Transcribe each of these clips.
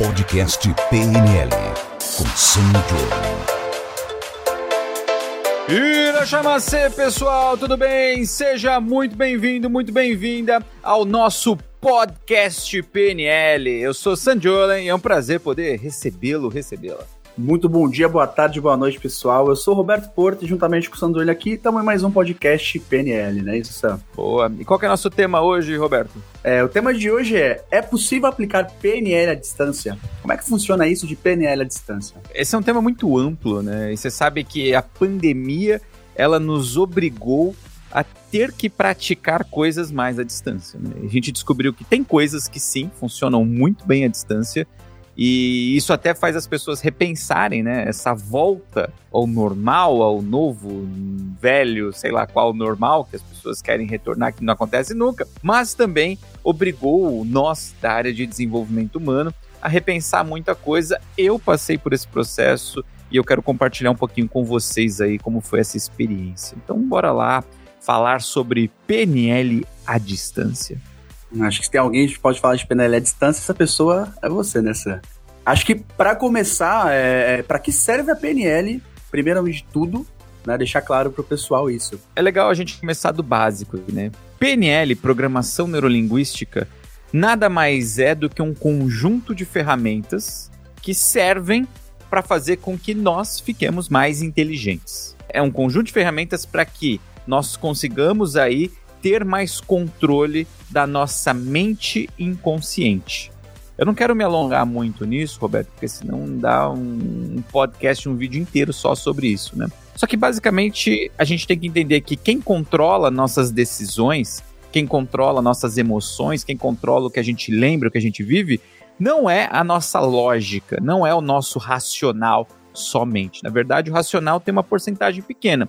Podcast PNL com Sandro. Irachamacê, pessoal, tudo bem? Seja muito bem-vindo, muito bem-vinda ao nosso podcast PNL. Eu sou Sandiolen e é um prazer poder recebê-lo, recebê-la. Muito bom dia, boa tarde, boa noite, pessoal. Eu sou Roberto Porto e juntamente com o Sandro aqui, estamos em mais um podcast PNL, né? Isso, Sam? Boa. E qual que é o nosso tema hoje, Roberto? É, o tema de hoje é: é possível aplicar PNL à distância? Como é que funciona isso de PNL à distância? Esse é um tema muito amplo, né? E você sabe que a pandemia ela nos obrigou a ter que praticar coisas mais à distância. Né? A gente descobriu que tem coisas que sim funcionam muito bem à distância e isso até faz as pessoas repensarem, né? Essa volta ao normal, ao novo, velho, sei lá qual normal que as pessoas querem retornar, que não acontece nunca. Mas também obrigou nós da área de desenvolvimento humano a repensar muita coisa. Eu passei por esse processo e eu quero compartilhar um pouquinho com vocês aí como foi essa experiência. Então, bora lá falar sobre PNL à distância. Acho que se tem alguém que pode falar de PNL à distância, essa pessoa é você, né, Sam? Acho que para começar, é, é para que serve a PNL, primeiramente de tudo, né, deixar claro pro pessoal isso. É legal a gente começar do básico, né? PNL, Programação Neurolinguística, nada mais é do que um conjunto de ferramentas que servem para fazer com que nós fiquemos mais inteligentes. É um conjunto de ferramentas para que nós consigamos aí ter mais controle da nossa mente inconsciente. Eu não quero me alongar muito nisso, Roberto, porque senão dá um podcast, um vídeo inteiro só sobre isso, né? Só que basicamente a gente tem que entender que quem controla nossas decisões, quem controla nossas emoções, quem controla o que a gente lembra, o que a gente vive, não é a nossa lógica, não é o nosso racional somente. Na verdade, o racional tem uma porcentagem pequena.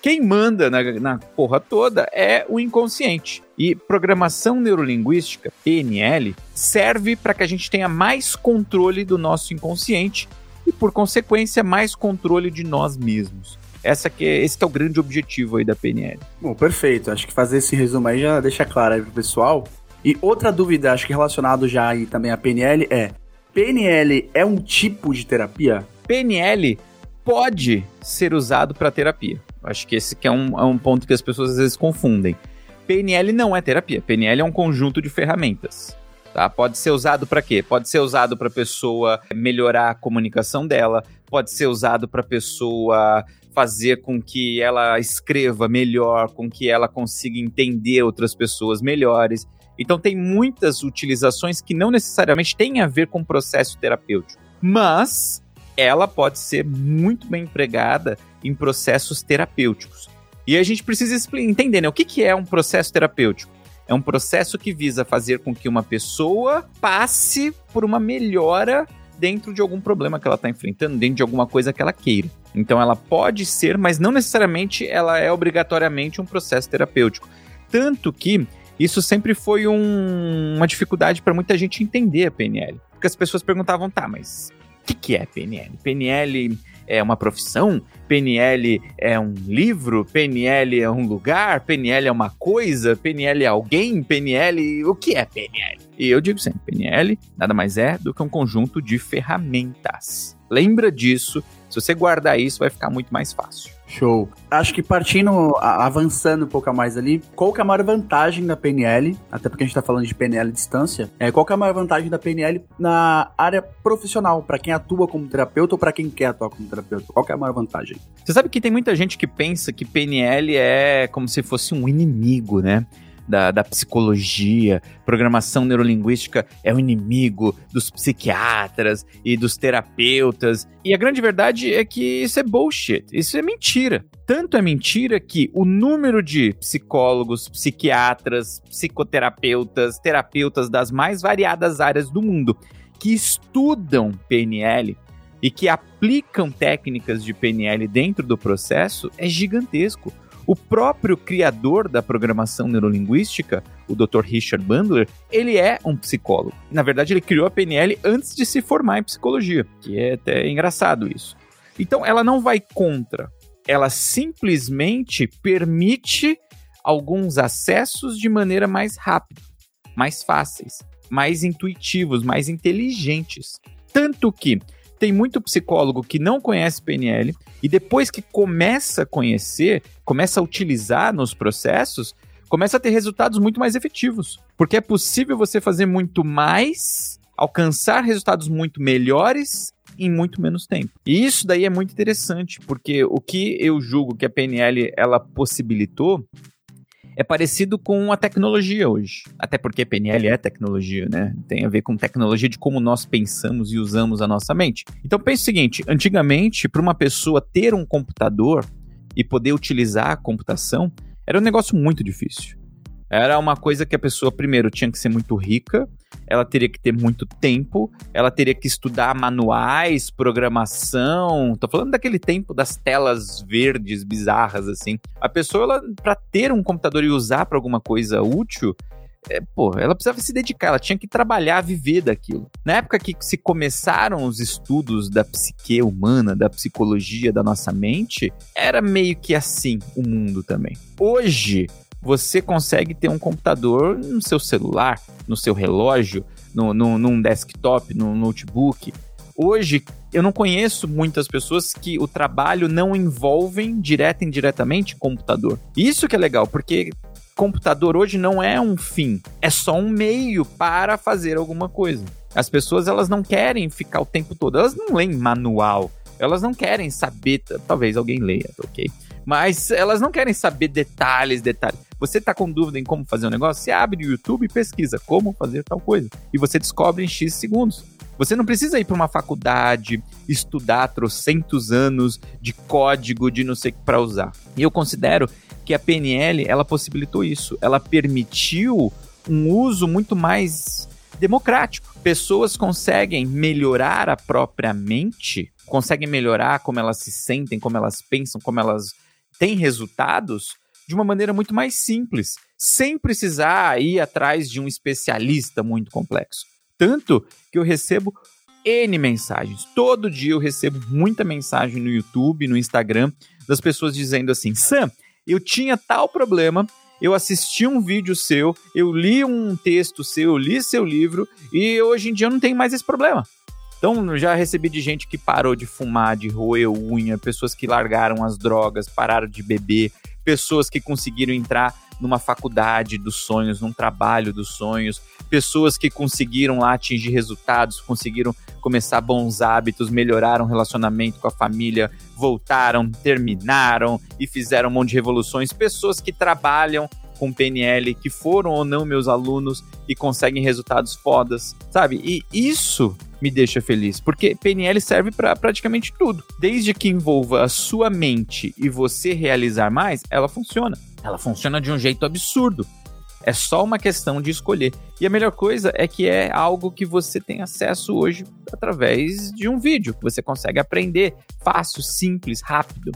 Quem manda na, na porra toda é o inconsciente. E programação neurolinguística, PNL, serve para que a gente tenha mais controle do nosso inconsciente e, por consequência, mais controle de nós mesmos. Essa que é, esse que é o grande objetivo aí da PNL. Bom, perfeito. Acho que fazer esse resumo aí já deixa claro aí pro pessoal. E outra dúvida, acho que relacionado já aí também à PNL é: PNL é um tipo de terapia? PNL pode ser usado para terapia. Acho que esse que é um, é um ponto que as pessoas às vezes confundem. PNL não é terapia. PNL é um conjunto de ferramentas. Tá? Pode ser usado para quê? Pode ser usado para pessoa melhorar a comunicação dela, pode ser usado para pessoa fazer com que ela escreva melhor, com que ela consiga entender outras pessoas melhores. Então tem muitas utilizações que não necessariamente têm a ver com processo terapêutico, mas ela pode ser muito bem empregada em processos terapêuticos. E a gente precisa entender né, o que, que é um processo terapêutico. É um processo que visa fazer com que uma pessoa passe por uma melhora dentro de algum problema que ela está enfrentando, dentro de alguma coisa que ela queira. Então ela pode ser, mas não necessariamente ela é obrigatoriamente um processo terapêutico. Tanto que isso sempre foi um, uma dificuldade para muita gente entender a PNL. Porque as pessoas perguntavam, tá, mas que, que é PNL? PNL é uma profissão? PNL é um livro? PNL é um lugar? PNL é uma coisa? PNL é alguém? PNL. O que é PNL? E eu digo sempre: PNL nada mais é do que um conjunto de ferramentas. Lembra disso. Se você guardar isso, vai ficar muito mais fácil. Show. Acho que partindo, avançando um pouco mais ali, qual que é a maior vantagem da PNL, até porque a gente tá falando de PNL à distância, é, qual que é a maior vantagem da PNL na área profissional, para quem atua como terapeuta ou para quem quer atuar como terapeuta? Qual que é a maior vantagem? Você sabe que tem muita gente que pensa que PNL é como se fosse um inimigo, né? Da, da psicologia, programação neurolinguística é o inimigo dos psiquiatras e dos terapeutas. E a grande verdade é que isso é bullshit, isso é mentira. Tanto é mentira que o número de psicólogos, psiquiatras, psicoterapeutas, terapeutas das mais variadas áreas do mundo que estudam PNL e que aplicam técnicas de PNL dentro do processo é gigantesco. O próprio criador da programação neurolinguística, o Dr. Richard Bandler, ele é um psicólogo. Na verdade, ele criou a PNL antes de se formar em psicologia, que é até engraçado isso. Então, ela não vai contra, ela simplesmente permite alguns acessos de maneira mais rápida, mais fáceis. mais intuitivos, mais inteligentes. Tanto que tem muito psicólogo que não conhece PNL e depois que começa a conhecer, começa a utilizar nos processos, começa a ter resultados muito mais efetivos. Porque é possível você fazer muito mais, alcançar resultados muito melhores em muito menos tempo. E isso daí é muito interessante, porque o que eu julgo que a PNL ela possibilitou é parecido com a tecnologia hoje. Até porque PNL é tecnologia, né? Tem a ver com tecnologia de como nós pensamos e usamos a nossa mente. Então pense o seguinte: antigamente, para uma pessoa ter um computador e poder utilizar a computação, era um negócio muito difícil. Era uma coisa que a pessoa, primeiro, tinha que ser muito rica, ela teria que ter muito tempo, ela teria que estudar manuais, programação. Tô falando daquele tempo das telas verdes bizarras, assim. A pessoa, ela, pra ter um computador e usar para alguma coisa útil, é, pô, ela precisava se dedicar, ela tinha que trabalhar, viver daquilo. Na época que se começaram os estudos da psique humana, da psicologia da nossa mente, era meio que assim o mundo também. Hoje, você consegue ter um computador no seu celular, no seu relógio, no, no, num desktop, num notebook. Hoje, eu não conheço muitas pessoas que o trabalho não envolvem direta e indiretamente computador. Isso que é legal, porque computador hoje não é um fim, é só um meio para fazer alguma coisa. As pessoas elas não querem ficar o tempo todo, elas não leem manual, elas não querem saber, talvez alguém leia, ok? Mas elas não querem saber detalhes, detalhes. Você tá com dúvida em como fazer um negócio? Você abre o YouTube e pesquisa como fazer tal coisa. E você descobre em X segundos. Você não precisa ir para uma faculdade, estudar trocentos anos de código de não sei o que para usar. E eu considero que a PNL, ela possibilitou isso. Ela permitiu um uso muito mais democrático. Pessoas conseguem melhorar a própria mente, conseguem melhorar como elas se sentem, como elas pensam, como elas têm resultados de uma maneira muito mais simples, sem precisar ir atrás de um especialista muito complexo. Tanto que eu recebo N mensagens. Todo dia eu recebo muita mensagem no YouTube, no Instagram, das pessoas dizendo assim: Sam, eu tinha tal problema, eu assisti um vídeo seu, eu li um texto seu, eu li seu livro e hoje em dia eu não tenho mais esse problema. Então, já recebi de gente que parou de fumar, de roer unha, pessoas que largaram as drogas, pararam de beber, pessoas que conseguiram entrar numa faculdade dos sonhos, num trabalho dos sonhos, pessoas que conseguiram lá atingir resultados, conseguiram começar bons hábitos, melhoraram o relacionamento com a família, voltaram, terminaram e fizeram um monte de revoluções, pessoas que trabalham com PNL, que foram ou não meus alunos e conseguem resultados fodas, sabe? E isso me deixa feliz, porque PNL serve para praticamente tudo. Desde que envolva a sua mente e você realizar mais, ela funciona. Ela funciona de um jeito absurdo. É só uma questão de escolher. E a melhor coisa é que é algo que você tem acesso hoje através de um vídeo, você consegue aprender fácil, simples, rápido.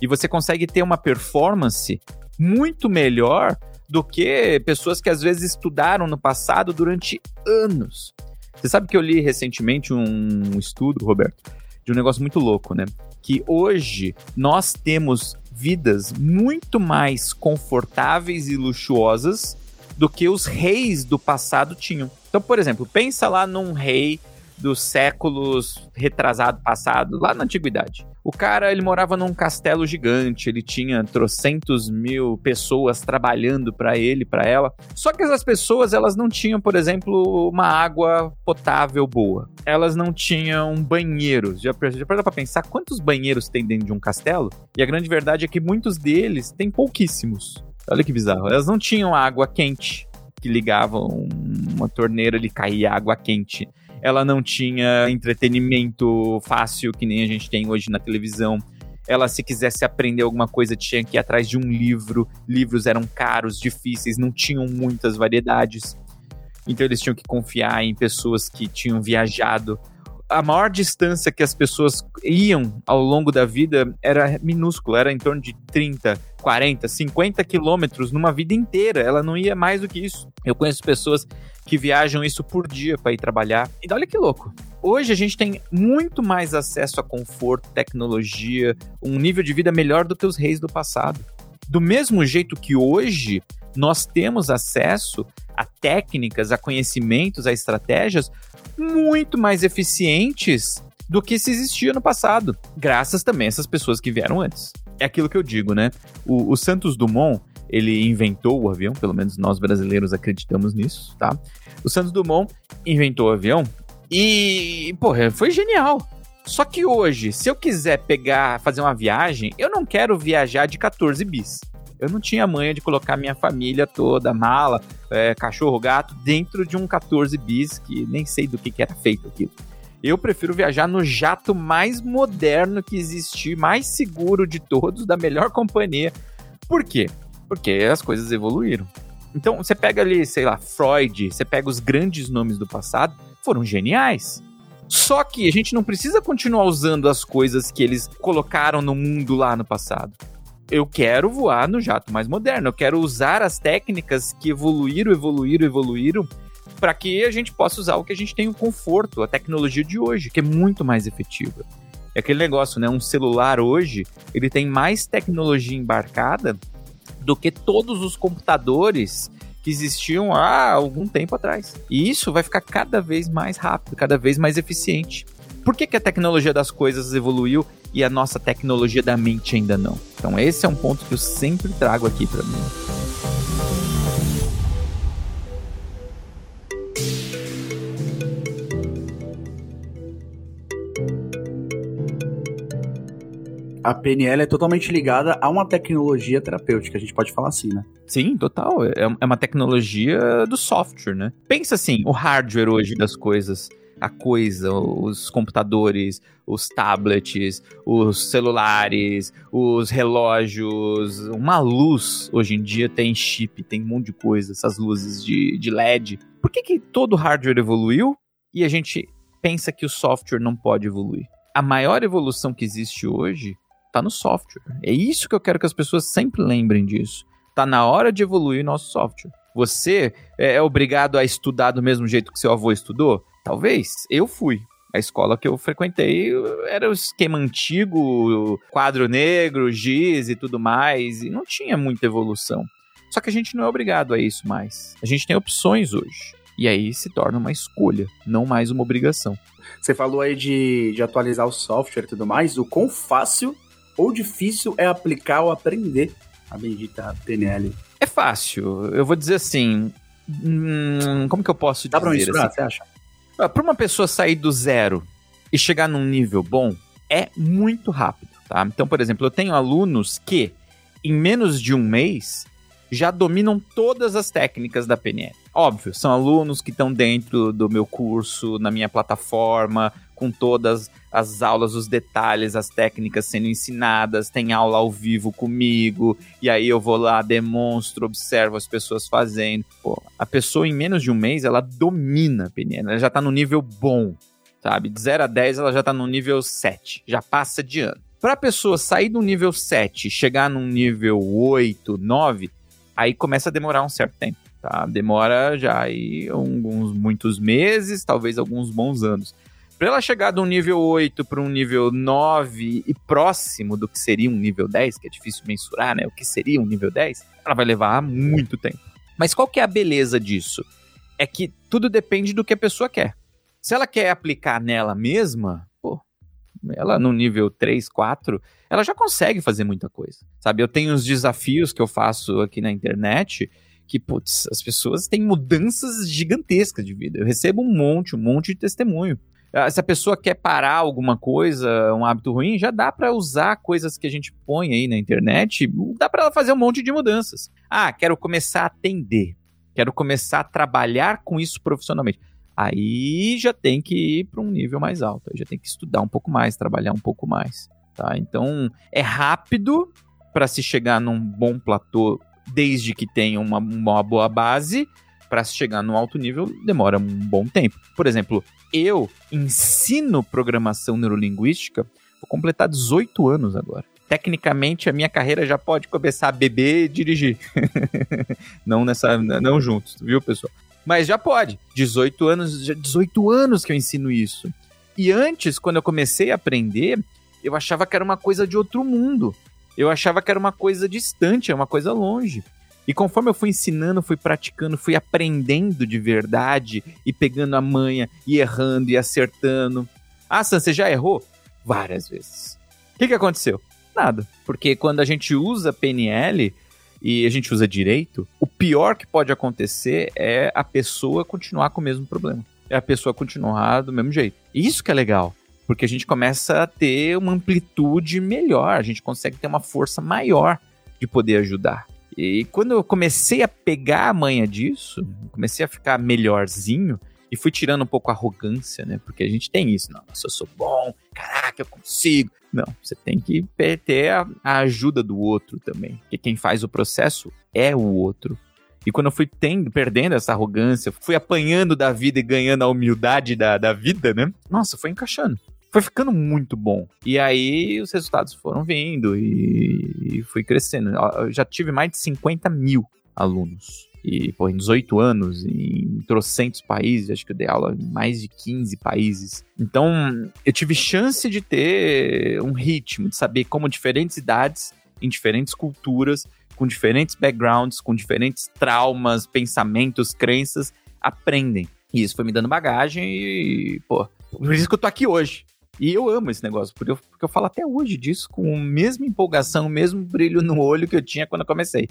E você consegue ter uma performance muito melhor do que pessoas que às vezes estudaram no passado durante anos. Você sabe que eu li recentemente um estudo, Roberto, de um negócio muito louco, né? Que hoje nós temos vidas muito mais confortáveis e luxuosas do que os reis do passado tinham. Então, por exemplo, pensa lá num rei dos séculos retrasado passado, lá na antiguidade. O cara, ele morava num castelo gigante, ele tinha trocentos mil pessoas trabalhando para ele, para ela. Só que essas pessoas, elas não tinham, por exemplo, uma água potável boa. Elas não tinham banheiros. Já, já parou pra pensar quantos banheiros tem dentro de um castelo? E a grande verdade é que muitos deles têm pouquíssimos. Olha que bizarro. Elas não tinham água quente que ligavam uma torneira e caía água quente ela não tinha entretenimento fácil que nem a gente tem hoje na televisão. Ela, se quisesse aprender alguma coisa, tinha que ir atrás de um livro. Livros eram caros, difíceis, não tinham muitas variedades. Então eles tinham que confiar em pessoas que tinham viajado a maior distância que as pessoas iam ao longo da vida era minúscula, era em torno de 30, 40, 50 quilômetros numa vida inteira. Ela não ia mais do que isso. Eu conheço pessoas que viajam isso por dia para ir trabalhar. E olha que louco. Hoje a gente tem muito mais acesso a conforto, tecnologia, um nível de vida melhor do que os reis do passado. Do mesmo jeito que hoje nós temos acesso a técnicas, a conhecimentos, a estratégias muito mais eficientes do que se existia no passado, graças também a essas pessoas que vieram antes. É aquilo que eu digo, né? O, o Santos Dumont, ele inventou o avião, pelo menos nós brasileiros acreditamos nisso, tá? O Santos Dumont inventou o avião e, porra, foi genial. Só que hoje, se eu quiser pegar, fazer uma viagem, eu não quero viajar de 14 bis. Eu não tinha manha de colocar minha família toda, mala, é, cachorro, gato, dentro de um 14 bis, que nem sei do que, que era feito aquilo. Eu prefiro viajar no jato mais moderno que existir, mais seguro de todos, da melhor companhia. Por quê? Porque as coisas evoluíram. Então, você pega ali, sei lá, Freud, você pega os grandes nomes do passado, foram geniais. Só que a gente não precisa continuar usando as coisas que eles colocaram no mundo lá no passado. Eu quero voar no jato mais moderno, eu quero usar as técnicas que evoluíram, evoluíram, evoluíram para que a gente possa usar o que a gente tem o conforto, a tecnologia de hoje, que é muito mais efetiva. É aquele negócio, né? Um celular hoje, ele tem mais tecnologia embarcada do que todos os computadores que existiam há algum tempo atrás. E isso vai ficar cada vez mais rápido, cada vez mais eficiente. Por que, que a tecnologia das coisas evoluiu e a nossa tecnologia da mente ainda não? Então esse é um ponto que eu sempre trago aqui para mim. A PNL é totalmente ligada a uma tecnologia terapêutica, a gente pode falar assim, né? Sim, total. É, é uma tecnologia do software, né? Pensa assim, o hardware hoje das coisas a coisa, os computadores, os tablets, os celulares, os relógios, uma luz hoje em dia tem chip, tem um monte de coisa, essas luzes de, de LED. Por que, que todo hardware evoluiu e a gente pensa que o software não pode evoluir? A maior evolução que existe hoje Tá no software. É isso que eu quero que as pessoas sempre lembrem disso. Tá na hora de evoluir nosso software. Você é, é obrigado a estudar do mesmo jeito que seu avô estudou? Talvez. Eu fui. A escola que eu frequentei era o esquema antigo, quadro negro, giz e tudo mais, e não tinha muita evolução. Só que a gente não é obrigado a isso mais. A gente tem opções hoje. E aí se torna uma escolha, não mais uma obrigação. Você falou aí de, de atualizar o software e tudo mais. O quão fácil ou difícil é aplicar ou aprender a bendita PNL? É fácil. Eu vou dizer assim. Hum, como que eu posso dizer? Dá pra misturar, assim? você acha? Pra uma pessoa sair do zero e chegar num nível bom, é muito rápido, tá? Então, por exemplo, eu tenho alunos que, em menos de um mês, já dominam todas as técnicas da PNL. Óbvio, são alunos que estão dentro do meu curso, na minha plataforma, com todas as aulas, os detalhes, as técnicas sendo ensinadas, tem aula ao vivo comigo, e aí eu vou lá, demonstro, observo as pessoas fazendo. Pô, a pessoa em menos de um mês, ela domina a PNL, ela já tá no nível bom, sabe? De 0 a 10, ela já tá no nível 7, já passa de ano. Para a pessoa sair do nível 7 chegar num nível 8, 9, aí começa a demorar um certo tempo. Tá? Demora já aí alguns muitos meses, talvez alguns bons anos. Para ela chegar de um nível 8 para um nível 9 e próximo do que seria um nível 10, que é difícil mensurar, né? O que seria um nível 10, ela vai levar muito tempo. Mas qual que é a beleza disso? É que tudo depende do que a pessoa quer. Se ela quer aplicar nela mesma, pô, ela no nível 3, 4, ela já consegue fazer muita coisa. Sabe, eu tenho os desafios que eu faço aqui na internet que, putz, as pessoas têm mudanças gigantescas de vida. Eu recebo um monte, um monte de testemunho. Ah, se a pessoa quer parar alguma coisa, um hábito ruim, já dá para usar coisas que a gente põe aí na internet, dá para ela fazer um monte de mudanças. Ah, quero começar a atender, quero começar a trabalhar com isso profissionalmente. Aí já tem que ir para um nível mais alto, já tem que estudar um pouco mais, trabalhar um pouco mais, tá? Então, é rápido para se chegar num bom platô desde que tenha uma, uma boa base, para se chegar no alto nível demora um bom tempo. Por exemplo, eu ensino programação neurolinguística, vou completar 18 anos agora. Tecnicamente, a minha carreira já pode começar a beber e dirigir. não nessa, não juntos, viu, pessoal? Mas já pode. 18 anos, já 18 anos que eu ensino isso. E antes, quando eu comecei a aprender, eu achava que era uma coisa de outro mundo. Eu achava que era uma coisa distante, uma coisa longe. E conforme eu fui ensinando, fui praticando, fui aprendendo de verdade e pegando a manha e errando e acertando. Ah, Sam, você já errou? Várias vezes. O que, que aconteceu? Nada. Porque quando a gente usa PNL e a gente usa direito, o pior que pode acontecer é a pessoa continuar com o mesmo problema. É a pessoa continuar do mesmo jeito. Isso que é legal. Porque a gente começa a ter uma amplitude melhor, a gente consegue ter uma força maior de poder ajudar. E quando eu comecei a pegar a manha disso, comecei a ficar melhorzinho e fui tirando um pouco a arrogância, né? Porque a gente tem isso, nossa, eu sou bom, caraca, eu consigo. Não, você tem que ter a, a ajuda do outro também. Porque quem faz o processo é o outro. E quando eu fui tendo, perdendo essa arrogância, fui apanhando da vida e ganhando a humildade da, da vida, né? Nossa, foi encaixando foi ficando muito bom. E aí os resultados foram vindo e, e fui crescendo. Eu já tive mais de 50 mil alunos. E, pô, em 18 anos, em trocentos países, acho que eu dei aula em mais de 15 países. Então, eu tive chance de ter um ritmo, de saber como diferentes idades, em diferentes culturas, com diferentes backgrounds, com diferentes traumas, pensamentos, crenças, aprendem. E isso foi me dando bagagem e, pô, por isso que eu tô aqui hoje. E eu amo esse negócio, porque eu, porque eu falo até hoje disso com a mesma empolgação, o mesmo brilho no olho que eu tinha quando eu comecei.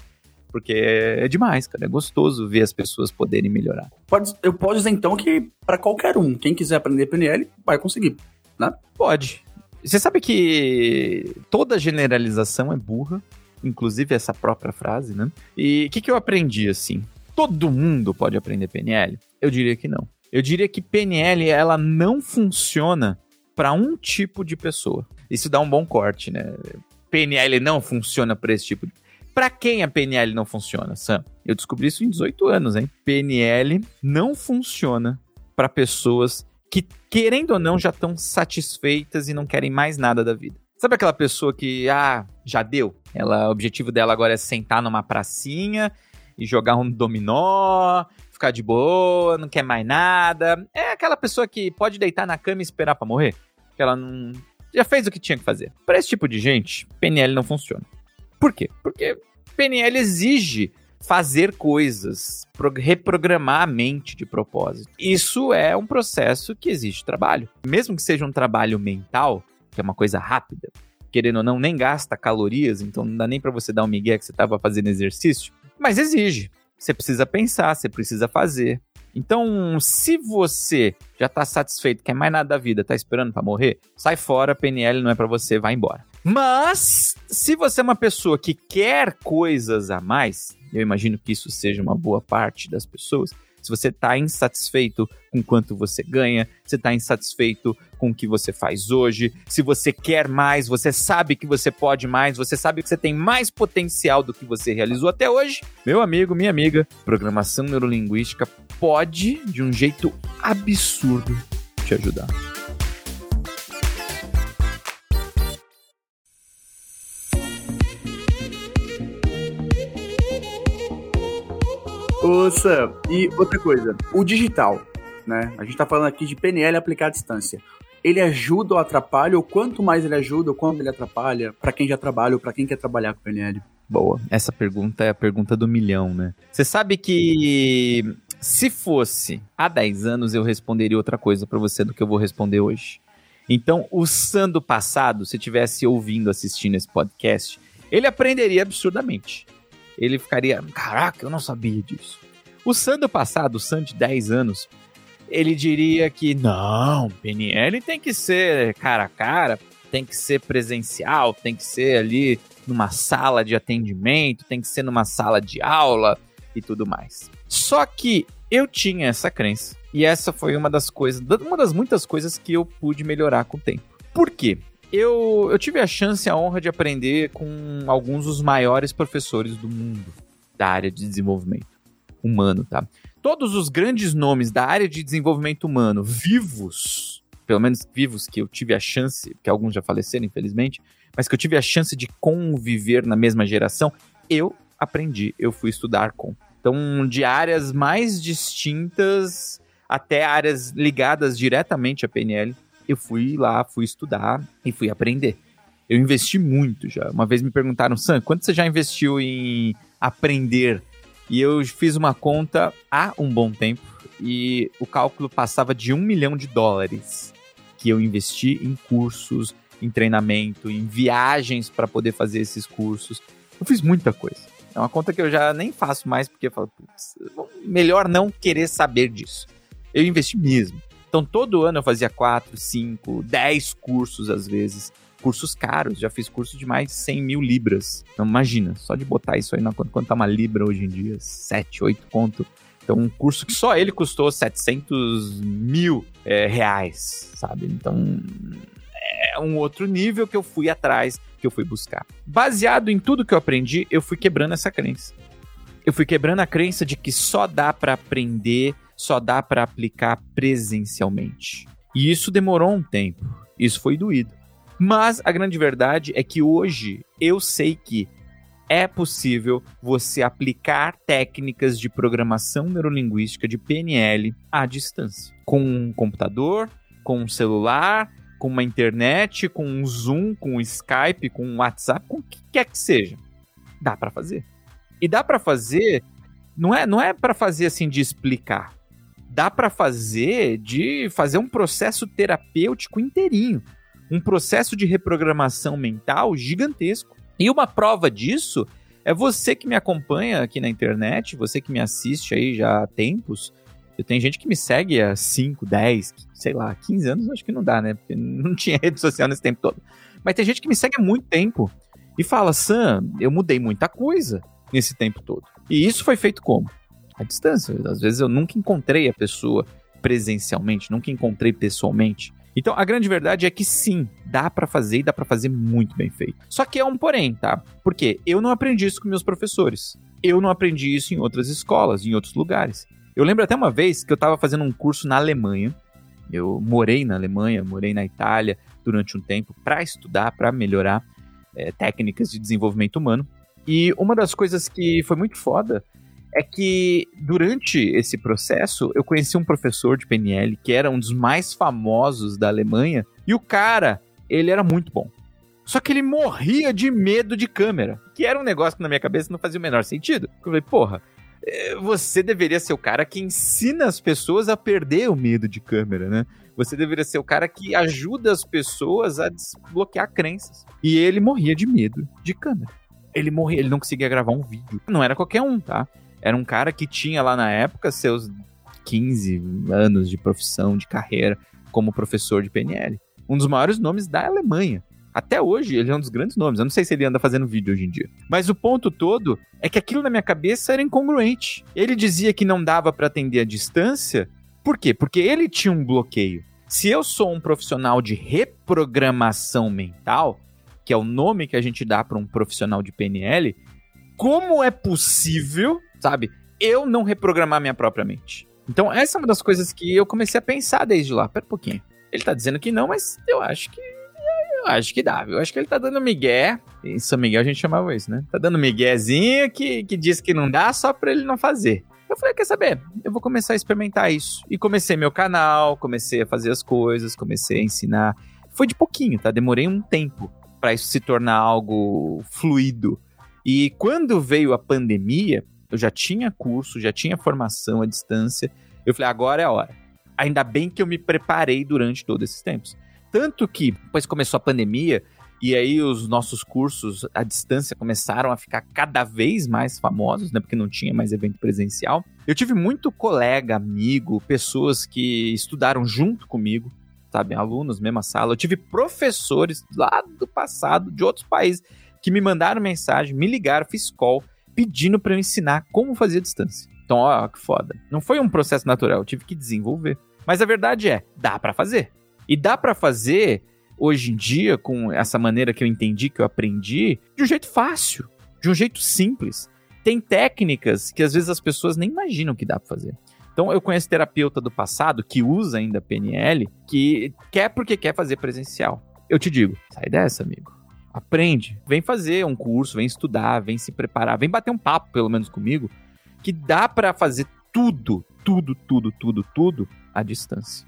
Porque é demais, cara. É gostoso ver as pessoas poderem melhorar. Pode, eu posso dizer então que para qualquer um, quem quiser aprender PNL, vai conseguir, né? Pode. Você sabe que toda generalização é burra, inclusive essa própria frase, né? E o que, que eu aprendi assim? Todo mundo pode aprender PNL? Eu diria que não. Eu diria que PNL ela não funciona para um tipo de pessoa. Isso dá um bom corte, né? PNL não funciona para esse tipo de. Para quem a PNL não funciona, Sam? Eu descobri isso em 18 anos, hein? PNL não funciona para pessoas que, querendo ou não, já estão satisfeitas e não querem mais nada da vida. Sabe aquela pessoa que, ah, já deu? Ela, o objetivo dela agora é sentar numa pracinha e jogar um dominó, ficar de boa, não quer mais nada. É aquela pessoa que pode deitar na cama e esperar para morrer que ela não. Já fez o que tinha que fazer. Para esse tipo de gente, PNL não funciona. Por quê? Porque PNL exige fazer coisas, reprogramar a mente de propósito. Isso é um processo que exige trabalho. Mesmo que seja um trabalho mental, que é uma coisa rápida, querendo ou não, nem gasta calorias, então não dá nem para você dar um migué que você estava fazendo exercício, mas exige. Você precisa pensar, você precisa fazer. Então, se você já tá satisfeito, quer mais nada da vida, tá esperando para morrer, sai fora, PNL não é para você, vai embora. Mas, se você é uma pessoa que quer coisas a mais, eu imagino que isso seja uma boa parte das pessoas, se você está insatisfeito com quanto você ganha, você está insatisfeito com o que você faz hoje, se você quer mais, você sabe que você pode mais, você sabe que você tem mais potencial do que você realizou até hoje, meu amigo, minha amiga, programação neurolinguística pode, de um jeito absurdo, te ajudar. Ô Sam, e outra coisa, o digital, né? A gente tá falando aqui de PNL aplicado à distância. Ele ajuda ou atrapalha, ou quanto mais ele ajuda, ou quanto ele atrapalha, para quem já trabalha ou para quem quer trabalhar com PNL? Boa. Essa pergunta é a pergunta do milhão, né? Você sabe que se fosse há 10 anos, eu responderia outra coisa para você do que eu vou responder hoje. Então, o Sam do passado, se tivesse ouvindo, assistindo esse podcast, ele aprenderia absurdamente ele ficaria, caraca, eu não sabia disso. O Sam do passado, o Sam de 10 anos, ele diria que não, PNL tem que ser cara a cara, tem que ser presencial, tem que ser ali numa sala de atendimento, tem que ser numa sala de aula e tudo mais. Só que eu tinha essa crença e essa foi uma das coisas, uma das muitas coisas que eu pude melhorar com o tempo. Por quê? Eu, eu tive a chance e a honra de aprender com alguns dos maiores professores do mundo da área de desenvolvimento humano, tá? Todos os grandes nomes da área de desenvolvimento humano vivos, pelo menos vivos que eu tive a chance, que alguns já faleceram, infelizmente, mas que eu tive a chance de conviver na mesma geração, eu aprendi, eu fui estudar com. Então, de áreas mais distintas até áreas ligadas diretamente à PNL, eu fui lá, fui estudar e fui aprender. Eu investi muito já. Uma vez me perguntaram, Sam, quanto você já investiu em aprender. E eu fiz uma conta há um bom tempo e o cálculo passava de um milhão de dólares que eu investi em cursos, em treinamento, em viagens para poder fazer esses cursos. Eu fiz muita coisa. É uma conta que eu já nem faço mais porque eu falo, melhor não querer saber disso. Eu investi mesmo. Então todo ano eu fazia 4, 5, 10 cursos às vezes. Cursos caros, já fiz curso de mais de 100 mil libras. Então imagina, só de botar isso aí na conta, quanto tá uma libra hoje em dia? 7, 8 conto. Então, um curso que só ele custou 700 mil é, reais, sabe? Então, é um outro nível que eu fui atrás, que eu fui buscar. Baseado em tudo que eu aprendi, eu fui quebrando essa crença. Eu fui quebrando a crença de que só dá para aprender, só dá para aplicar presencialmente. E isso demorou um tempo. Isso foi doído. Mas a grande verdade é que hoje eu sei que é possível você aplicar técnicas de programação neurolinguística de PNL à distância. Com um computador, com um celular, com uma internet, com um Zoom, com um Skype, com um WhatsApp, com o que quer que seja. Dá para fazer. E dá para fazer, não é, não é para fazer assim de explicar. Dá para fazer de fazer um processo terapêutico inteirinho, um processo de reprogramação mental gigantesco. E uma prova disso é você que me acompanha aqui na internet, você que me assiste aí já há tempos. Eu tenho gente que me segue há 5, 10, sei lá, 15 anos, acho que não dá, né? Porque não tinha rede social nesse tempo todo. Mas tem gente que me segue há muito tempo e fala: Sam, eu mudei muita coisa nesse tempo todo. E isso foi feito como? À distância. Às vezes eu nunca encontrei a pessoa presencialmente, nunca encontrei pessoalmente. Então, a grande verdade é que sim, dá para fazer e dá para fazer muito bem feito. Só que é um porém, tá? Porque eu não aprendi isso com meus professores. Eu não aprendi isso em outras escolas, em outros lugares. Eu lembro até uma vez que eu estava fazendo um curso na Alemanha. Eu morei na Alemanha, morei na Itália durante um tempo para estudar, para melhorar é, técnicas de desenvolvimento humano. E uma das coisas que foi muito foda é que durante esse processo eu conheci um professor de PNL que era um dos mais famosos da Alemanha e o cara, ele era muito bom. Só que ele morria de medo de câmera, que era um negócio que na minha cabeça não fazia o menor sentido. Eu falei, porra, eh, você deveria ser o cara que ensina as pessoas a perder o medo de câmera, né? Você deveria ser o cara que ajuda as pessoas a desbloquear crenças. E ele morria de medo de câmera. Ele morria, ele não conseguia gravar um vídeo. Não era qualquer um, tá? Era um cara que tinha lá na época seus 15 anos de profissão, de carreira como professor de PNL. Um dos maiores nomes da Alemanha. Até hoje, ele é um dos grandes nomes. Eu não sei se ele anda fazendo vídeo hoje em dia. Mas o ponto todo é que aquilo na minha cabeça era incongruente. Ele dizia que não dava para atender à distância. Por quê? Porque ele tinha um bloqueio. Se eu sou um profissional de reprogramação mental, que é o nome que a gente dá para um profissional de PNL, como é possível sabe? Eu não reprogramar minha própria mente. Então, essa é uma das coisas que eu comecei a pensar desde lá. Pera um pouquinho. Ele tá dizendo que não, mas eu acho que. Eu acho que dá. Eu acho que ele tá dando migué. Em São Miguel a gente chamava isso, né? Tá dando miguézinho que, que diz que não dá só pra ele não fazer. Eu falei, quer saber? Eu vou começar a experimentar isso. E comecei meu canal, comecei a fazer as coisas, comecei a ensinar. Foi de pouquinho, tá? Demorei um tempo para isso se tornar algo fluido. E quando veio a pandemia, eu já tinha curso, já tinha formação à distância. Eu falei, agora é a hora. Ainda bem que eu me preparei durante todos esses tempos. Tanto que, depois começou a pandemia, e aí os nossos cursos à distância começaram a ficar cada vez mais famosos, né? Porque não tinha mais evento presencial. Eu tive muito colega, amigo, pessoas que estudaram junto comigo, sabe? Alunos, mesma sala. Eu tive professores lá do passado, de outros países, que me mandaram mensagem, me ligaram, fiz call pedindo para eu ensinar como fazer a distância. Então, ó, que foda. Não foi um processo natural, eu tive que desenvolver. Mas a verdade é, dá para fazer. E dá para fazer hoje em dia com essa maneira que eu entendi, que eu aprendi, de um jeito fácil, de um jeito simples. Tem técnicas que às vezes as pessoas nem imaginam que dá para fazer. Então eu conheço terapeuta do passado que usa ainda PNL, que quer porque quer fazer presencial. Eu te digo, sai dessa, amigo. Aprende, vem fazer um curso, vem estudar, vem se preparar, vem bater um papo pelo menos comigo, que dá para fazer tudo, tudo, tudo, tudo, tudo à distância.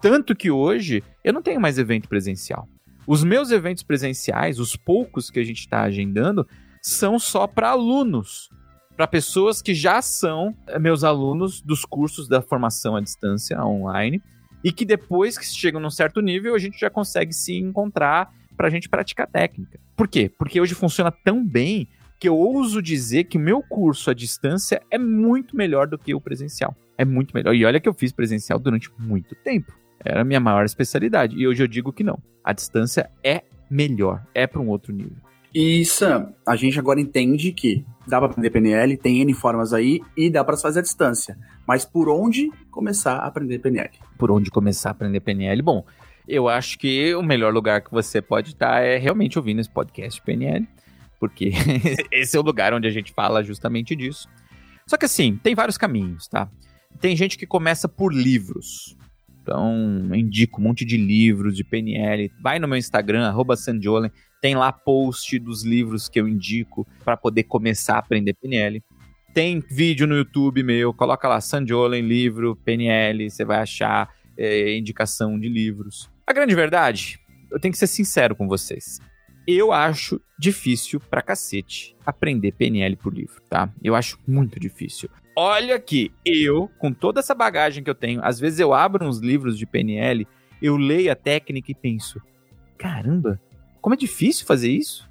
Tanto que hoje eu não tenho mais evento presencial. Os meus eventos presenciais, os poucos que a gente está agendando, são só para alunos. para pessoas que já são eh, meus alunos dos cursos da formação à distância online e que depois que chegam num certo nível a gente já consegue se encontrar para a gente praticar técnica. Por quê? Porque hoje funciona tão bem que eu ouso dizer que o meu curso à distância é muito melhor do que o presencial. É muito melhor. E olha que eu fiz presencial durante muito tempo. Era a minha maior especialidade. E hoje eu digo que não. A distância é melhor. É para um outro nível. E Sam, a gente agora entende que dá para aprender PNL, tem N formas aí e dá para fazer à distância. Mas por onde começar a aprender PNL? Por onde começar a aprender PNL? Bom, eu acho que o melhor lugar que você pode estar é realmente ouvindo esse podcast PNL, porque esse é o lugar onde a gente fala justamente disso. Só que assim, tem vários caminhos, tá? Tem gente que começa por livros. Então, indico um monte de livros de PNL. Vai no meu Instagram, Sandiolen. Tem lá post dos livros que eu indico para poder começar a aprender PNL. Tem vídeo no YouTube meu, coloca lá Sandiolen, livro, PNL, você vai achar é, indicação de livros. A grande verdade, eu tenho que ser sincero com vocês. Eu acho difícil pra cacete aprender PNL por livro, tá? Eu acho muito difícil. Olha que eu, com toda essa bagagem que eu tenho, às vezes eu abro uns livros de PNL, eu leio a técnica e penso: caramba, como é difícil fazer isso?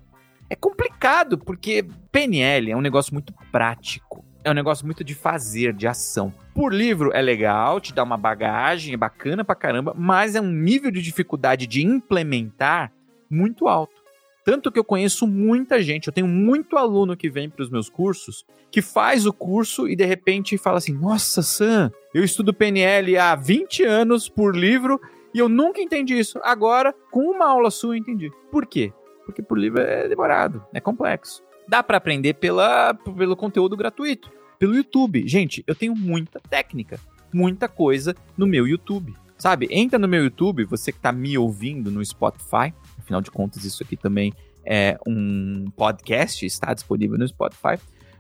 É complicado, porque PNL é um negócio muito prático. É um negócio muito de fazer, de ação. Por livro é legal, te dá uma bagagem, é bacana pra caramba, mas é um nível de dificuldade de implementar muito alto. Tanto que eu conheço muita gente, eu tenho muito aluno que vem para os meus cursos, que faz o curso e de repente fala assim: Nossa, Sam, eu estudo PNL há 20 anos por livro e eu nunca entendi isso. Agora, com uma aula sua, eu entendi. Por quê? Porque por livro é demorado, é complexo. Dá para aprender pela, pelo conteúdo gratuito, pelo YouTube. Gente, eu tenho muita técnica, muita coisa no meu YouTube. Sabe? Entra no meu YouTube, você que tá me ouvindo no Spotify, afinal de contas, isso aqui também é um podcast, está disponível no Spotify.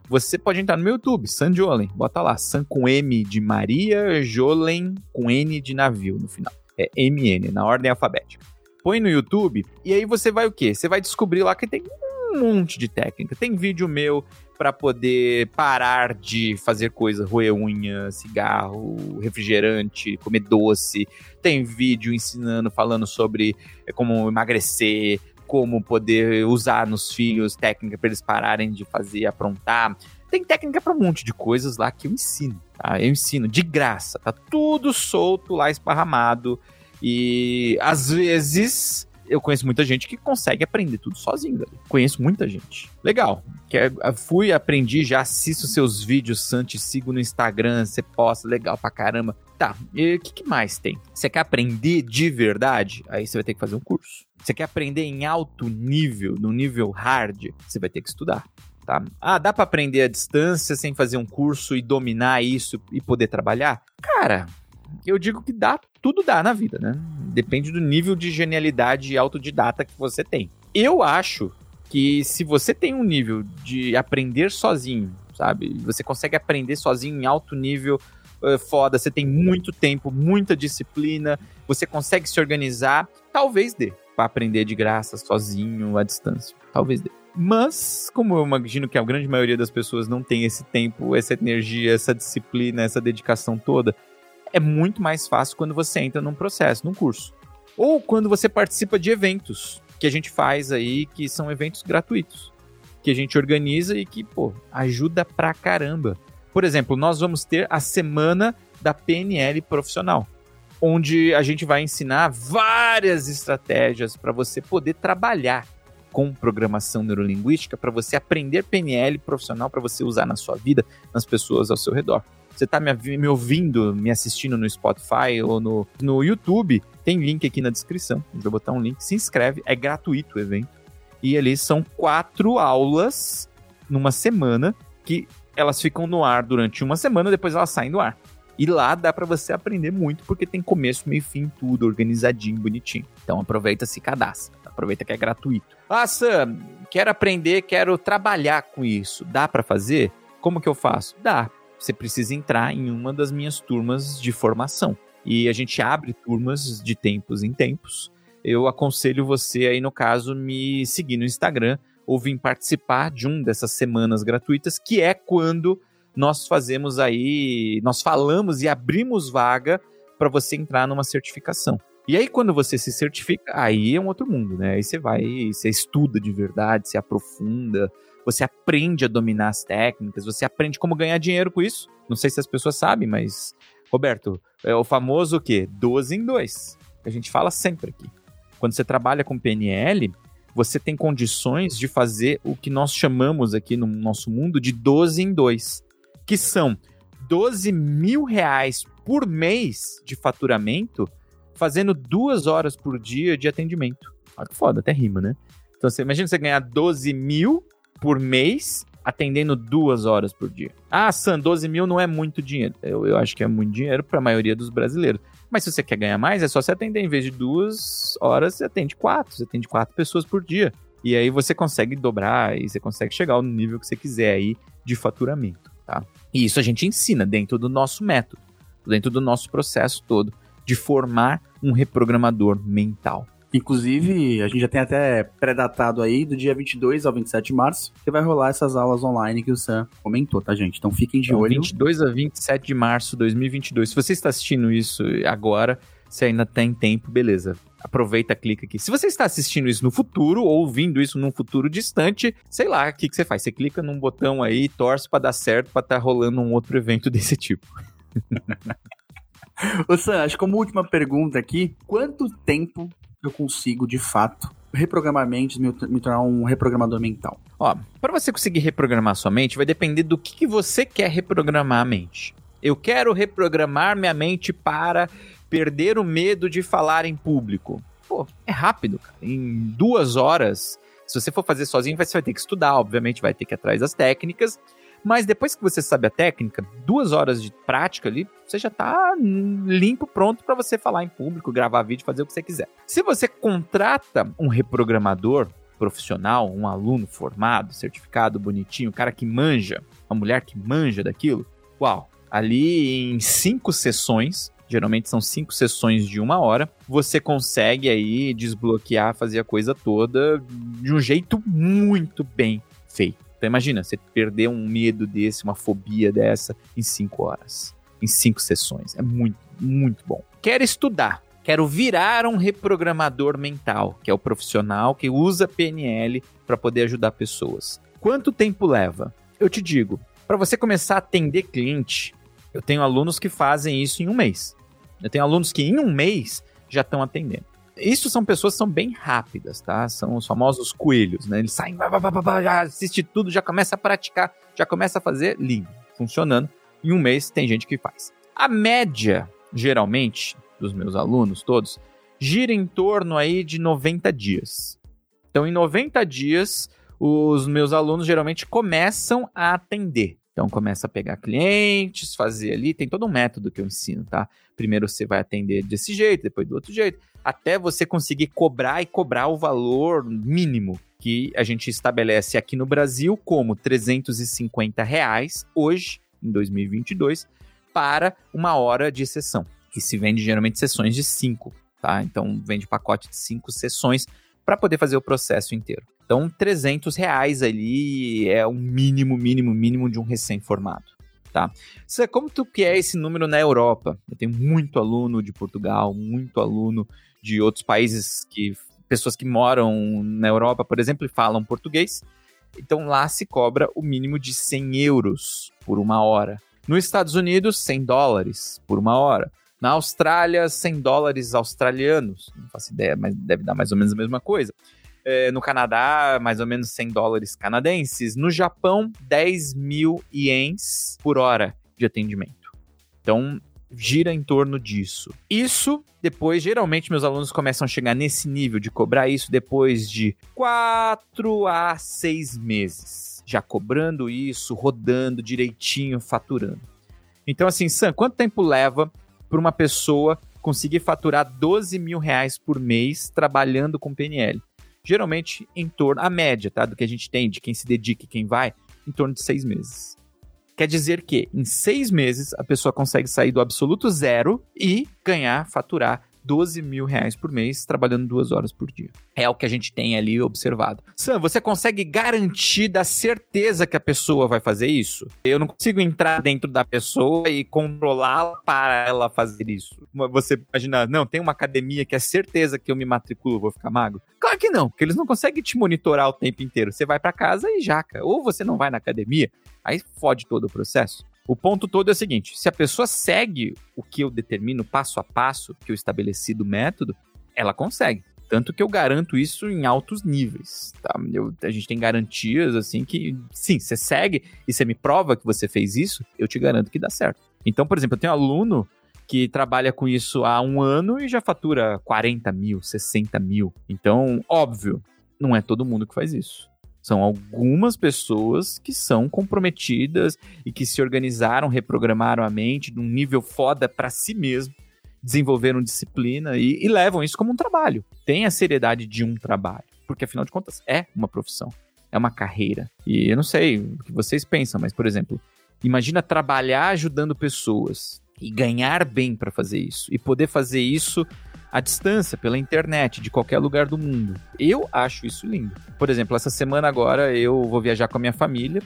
Você pode entrar no meu YouTube, San Jolen, bota lá, San com M de Maria, Jolen com N de navio no final é MN, na ordem alfabética. Põe no YouTube e aí você vai o quê? Você vai descobrir lá que tem um monte de técnica. Tem vídeo meu para poder parar de fazer coisa, roer unha, cigarro, refrigerante, comer doce. Tem vídeo ensinando, falando sobre é, como emagrecer, como poder usar nos filhos técnica para eles pararem de fazer, aprontar. Tem técnica para um monte de coisas lá que eu ensino, tá? Eu ensino de graça, tá tudo solto lá esparramado e às vezes eu conheço muita gente que consegue aprender tudo sozinho. Velho. Conheço muita gente. Legal. Quer, fui, aprendi, já assisto seus vídeos, Santi, sigo no Instagram, você posta, legal pra caramba. Tá, e o que, que, mais tem? Você quer aprender de verdade? Aí você vai ter que fazer um curso. Você quer aprender em alto nível, no nível hard? Você vai ter que estudar tá? Ah, dá para aprender à distância sem fazer um curso e dominar isso e poder trabalhar? Cara, eu digo que dá, tudo dá na vida, né? Depende do nível de genialidade autodidata que você tem. Eu acho que se você tem um nível de aprender sozinho, sabe? Você consegue aprender sozinho em alto nível, uh, foda, você tem muito tempo, muita disciplina, você consegue se organizar, talvez dê para aprender de graça sozinho à distância. Talvez dê. Mas, como eu imagino que a grande maioria das pessoas não tem esse tempo, essa energia, essa disciplina, essa dedicação toda, é muito mais fácil quando você entra num processo, num curso. Ou quando você participa de eventos que a gente faz aí, que são eventos gratuitos, que a gente organiza e que, pô, ajuda pra caramba. Por exemplo, nós vamos ter a semana da PNL profissional, onde a gente vai ensinar várias estratégias para você poder trabalhar com programação neurolinguística para você aprender PNL profissional para você usar na sua vida, nas pessoas ao seu redor. Você está me, me, ouvindo, me assistindo no Spotify ou no, no YouTube, tem link aqui na descrição. Vou botar um link. Se inscreve, é gratuito o evento. E ali são quatro aulas numa semana que elas ficam no ar durante uma semana, depois elas saem do ar. E lá dá para você aprender muito, porque tem começo, meio fim, tudo organizadinho, bonitinho. Então aproveita, se cadastra. Aproveita que é gratuito. Ah, Sam, quero aprender, quero trabalhar com isso. Dá para fazer? Como que eu faço? Dá. Você precisa entrar em uma das minhas turmas de formação. E a gente abre turmas de tempos em tempos. Eu aconselho você aí, no caso, me seguir no Instagram, ou vir participar de um dessas semanas gratuitas, que é quando nós fazemos aí, nós falamos e abrimos vaga para você entrar numa certificação. E aí, quando você se certifica, aí é um outro mundo, né? Aí você vai, você estuda de verdade, se aprofunda, você aprende a dominar as técnicas, você aprende como ganhar dinheiro com isso. Não sei se as pessoas sabem, mas, Roberto, é o famoso o quê? 12 em 2. A gente fala sempre aqui. Quando você trabalha com PNL, você tem condições de fazer o que nós chamamos aqui no nosso mundo de 12 em 2, que são 12 mil reais por mês de faturamento fazendo duas horas por dia de atendimento. Olha que foda, até rima, né? Então você imagina você ganhar 12 mil por mês atendendo duas horas por dia. Ah, Sam, 12 mil não é muito dinheiro. Eu, eu acho que é muito dinheiro para a maioria dos brasileiros. Mas se você quer ganhar mais, é só você atender. Em vez de duas horas, você atende quatro. Você atende quatro pessoas por dia. E aí você consegue dobrar e você consegue chegar ao nível que você quiser aí de faturamento, tá? E isso a gente ensina dentro do nosso método, dentro do nosso processo todo de formar um reprogramador mental. Inclusive, a gente já tem até pré-datado aí do dia 22 ao 27 de março, que vai rolar essas aulas online que o Sam comentou, tá, gente? Então fiquem de então, olho. 22 a 27 de março de 2022. Se você está assistindo isso agora, se ainda tem tempo, beleza. Aproveita, clica aqui. Se você está assistindo isso no futuro ou ouvindo isso num futuro distante, sei lá, o que, que você faz? Você clica num botão aí, torce para dar certo, para estar tá rolando um outro evento desse tipo. Ô Sam, acho que como última pergunta aqui, quanto tempo eu consigo, de fato, reprogramar mente, me, me tornar um reprogramador mental? Ó, para você conseguir reprogramar sua mente, vai depender do que, que você quer reprogramar a mente. Eu quero reprogramar minha mente para perder o medo de falar em público. Pô, é rápido, cara. Em duas horas, se você for fazer sozinho, você vai ter que estudar, obviamente, vai ter que ir atrás das técnicas. Mas depois que você sabe a técnica, duas horas de prática ali, você já tá limpo, pronto para você falar em público, gravar vídeo, fazer o que você quiser. Se você contrata um reprogramador profissional, um aluno formado, certificado, bonitinho, um cara que manja, uma mulher que manja daquilo, uau, ali em cinco sessões, geralmente são cinco sessões de uma hora, você consegue aí desbloquear, fazer a coisa toda de um jeito muito bem feito. Então imagina, você perder um medo desse, uma fobia dessa em cinco horas, em cinco sessões. É muito, muito bom. Quero estudar, quero virar um reprogramador mental, que é o profissional que usa PNL para poder ajudar pessoas. Quanto tempo leva? Eu te digo, para você começar a atender cliente, eu tenho alunos que fazem isso em um mês. Eu tenho alunos que em um mês já estão atendendo. Isso são pessoas que são bem rápidas, tá? São os famosos coelhos, né? Eles saem, já assiste tudo, já começa a praticar, já começa a fazer lindo, funcionando. Em um mês tem gente que faz. A média, geralmente, dos meus alunos todos, gira em torno aí de 90 dias. Então, em 90 dias, os meus alunos geralmente começam a atender. Então começa a pegar clientes, fazer ali, tem todo um método que eu ensino, tá? Primeiro você vai atender desse jeito, depois do outro jeito, até você conseguir cobrar e cobrar o valor mínimo que a gente estabelece aqui no Brasil como 350 reais hoje, em 2022, para uma hora de sessão. E se vende geralmente sessões de cinco, tá? Então vende pacote de cinco sessões para poder fazer o processo inteiro. Então, 300 reais ali é o mínimo, mínimo, mínimo de um recém-formado. Tá? Isso como tu que é esse número na Europa? Eu tenho muito aluno de Portugal, muito aluno de outros países que pessoas que moram na Europa, por exemplo, e falam português. Então lá se cobra o mínimo de 100 euros por uma hora. Nos Estados Unidos, 100 dólares por uma hora. Na Austrália, 100 dólares australianos. Não faço ideia, mas deve dar mais ou menos a mesma coisa. É, no Canadá, mais ou menos 100 dólares canadenses. No Japão, 10 mil ienes por hora de atendimento. Então, gira em torno disso. Isso, depois, geralmente, meus alunos começam a chegar nesse nível de cobrar isso depois de 4 a 6 meses. Já cobrando isso, rodando direitinho, faturando. Então, assim, Sam, quanto tempo leva para uma pessoa conseguir faturar 12 mil reais por mês trabalhando com PNL? geralmente em torno, a média, tá? Do que a gente tem, de quem se dedica e quem vai, em torno de seis meses. Quer dizer que em seis meses a pessoa consegue sair do absoluto zero e ganhar, faturar 12 mil reais por mês trabalhando duas horas por dia. É o que a gente tem ali observado. Sam, você consegue garantir da certeza que a pessoa vai fazer isso? Eu não consigo entrar dentro da pessoa e controlá-la para ela fazer isso. Você imagina, não, tem uma academia que é certeza que eu me matriculo, vou ficar magro? Claro que não, porque eles não conseguem te monitorar o tempo inteiro. Você vai para casa e jaca. Ou você não vai na academia, aí fode todo o processo. O ponto todo é o seguinte: se a pessoa segue o que eu determino passo a passo, que eu estabeleci do método, ela consegue. Tanto que eu garanto isso em altos níveis, tá? Eu, a gente tem garantias, assim, que, sim, você segue e você me prova que você fez isso, eu te garanto que dá certo. Então, por exemplo, eu tenho um aluno que trabalha com isso há um ano e já fatura 40 mil, 60 mil. Então, óbvio, não é todo mundo que faz isso. São algumas pessoas que são comprometidas e que se organizaram, reprogramaram a mente num nível foda para si mesmo, desenvolveram disciplina e, e levam isso como um trabalho. Tem a seriedade de um trabalho, porque afinal de contas é uma profissão, é uma carreira. E eu não sei o que vocês pensam, mas por exemplo, imagina trabalhar ajudando pessoas e ganhar bem para fazer isso e poder fazer isso à distância, pela internet, de qualquer lugar do mundo. Eu acho isso lindo. Por exemplo, essa semana agora eu vou viajar com a minha família.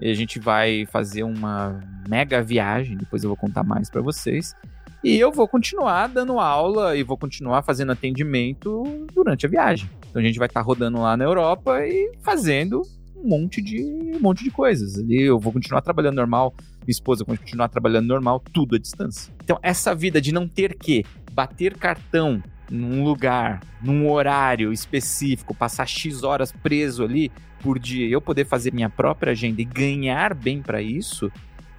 E a gente vai fazer uma mega viagem, depois eu vou contar mais para vocês. E eu vou continuar dando aula e vou continuar fazendo atendimento durante a viagem. Então a gente vai estar tá rodando lá na Europa e fazendo um monte de um monte de coisas. E eu vou continuar trabalhando normal, minha esposa vai continuar trabalhando normal, tudo à distância. Então essa vida de não ter que bater cartão num lugar, num horário específico, passar X horas preso ali por dia, eu poder fazer minha própria agenda e ganhar bem para isso,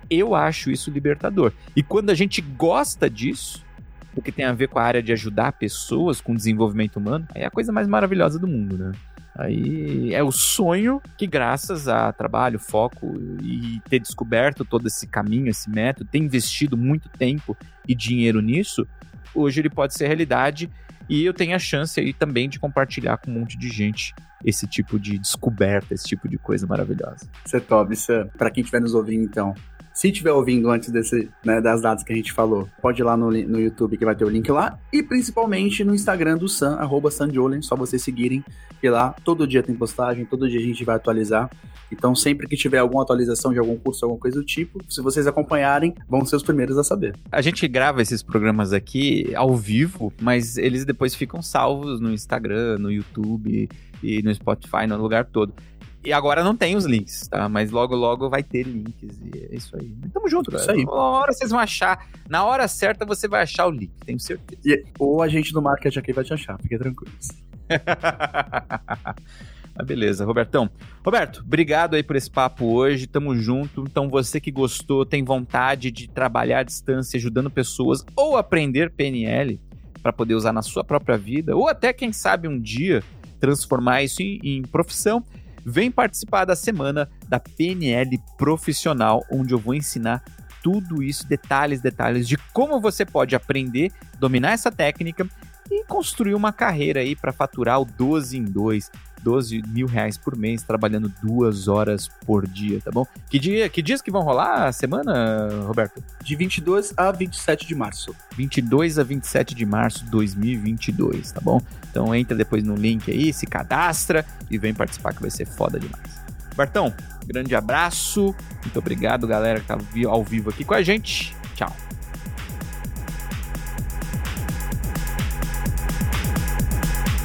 eu acho isso libertador. E quando a gente gosta disso, porque tem a ver com a área de ajudar pessoas com desenvolvimento humano, é a coisa mais maravilhosa do mundo, né? Aí é o sonho que, graças a trabalho, foco e ter descoberto todo esse caminho, esse método, ter investido muito tempo e dinheiro nisso, hoje ele pode ser realidade e eu tenho a chance aí também de compartilhar com um monte de gente esse tipo de descoberta, esse tipo de coisa maravilhosa. Você é top, Sam. Pra quem estiver nos ouvindo, então, se estiver ouvindo antes desse, né, das datas que a gente falou, pode ir lá no, no YouTube que vai ter o link lá. E principalmente no Instagram do Sam, arroba só vocês seguirem. E lá todo dia tem postagem, todo dia a gente vai atualizar. Então sempre que tiver alguma atualização de algum curso, alguma coisa do tipo, se vocês acompanharem, vão ser os primeiros a saber. A gente grava esses programas aqui ao vivo, mas eles depois ficam salvos no Instagram, no YouTube e no Spotify, no lugar todo. E agora não tem os links, tá? Mas logo, logo vai ter links. E é isso aí. Tamo junto, cara. Isso aí. Uma hora vocês vão achar. Na hora certa você vai achar o link, tenho certeza. E, ou a gente do marketing aqui vai te achar, fique tranquilo. Mas beleza, Robertão. Roberto, obrigado aí por esse papo hoje. Tamo junto. Então, você que gostou, tem vontade de trabalhar à distância, ajudando pessoas ou aprender PNL para poder usar na sua própria vida, ou até, quem sabe, um dia transformar isso em, em profissão Vem participar da semana da PNL Profissional, onde eu vou ensinar tudo isso, detalhes, detalhes de como você pode aprender, dominar essa técnica e construir uma carreira aí para faturar o 12 em 2, 12 mil reais por mês, trabalhando duas horas por dia, tá bom? Que, dia, que dias que vão rolar a semana, Roberto? De 22 a 27 de março. 22 a 27 de março de 2022, tá bom? Então entra depois no link aí, se cadastra e vem participar que vai ser foda demais. Bertão, grande abraço, muito obrigado galera que tá ao vivo aqui com a gente. Tchau.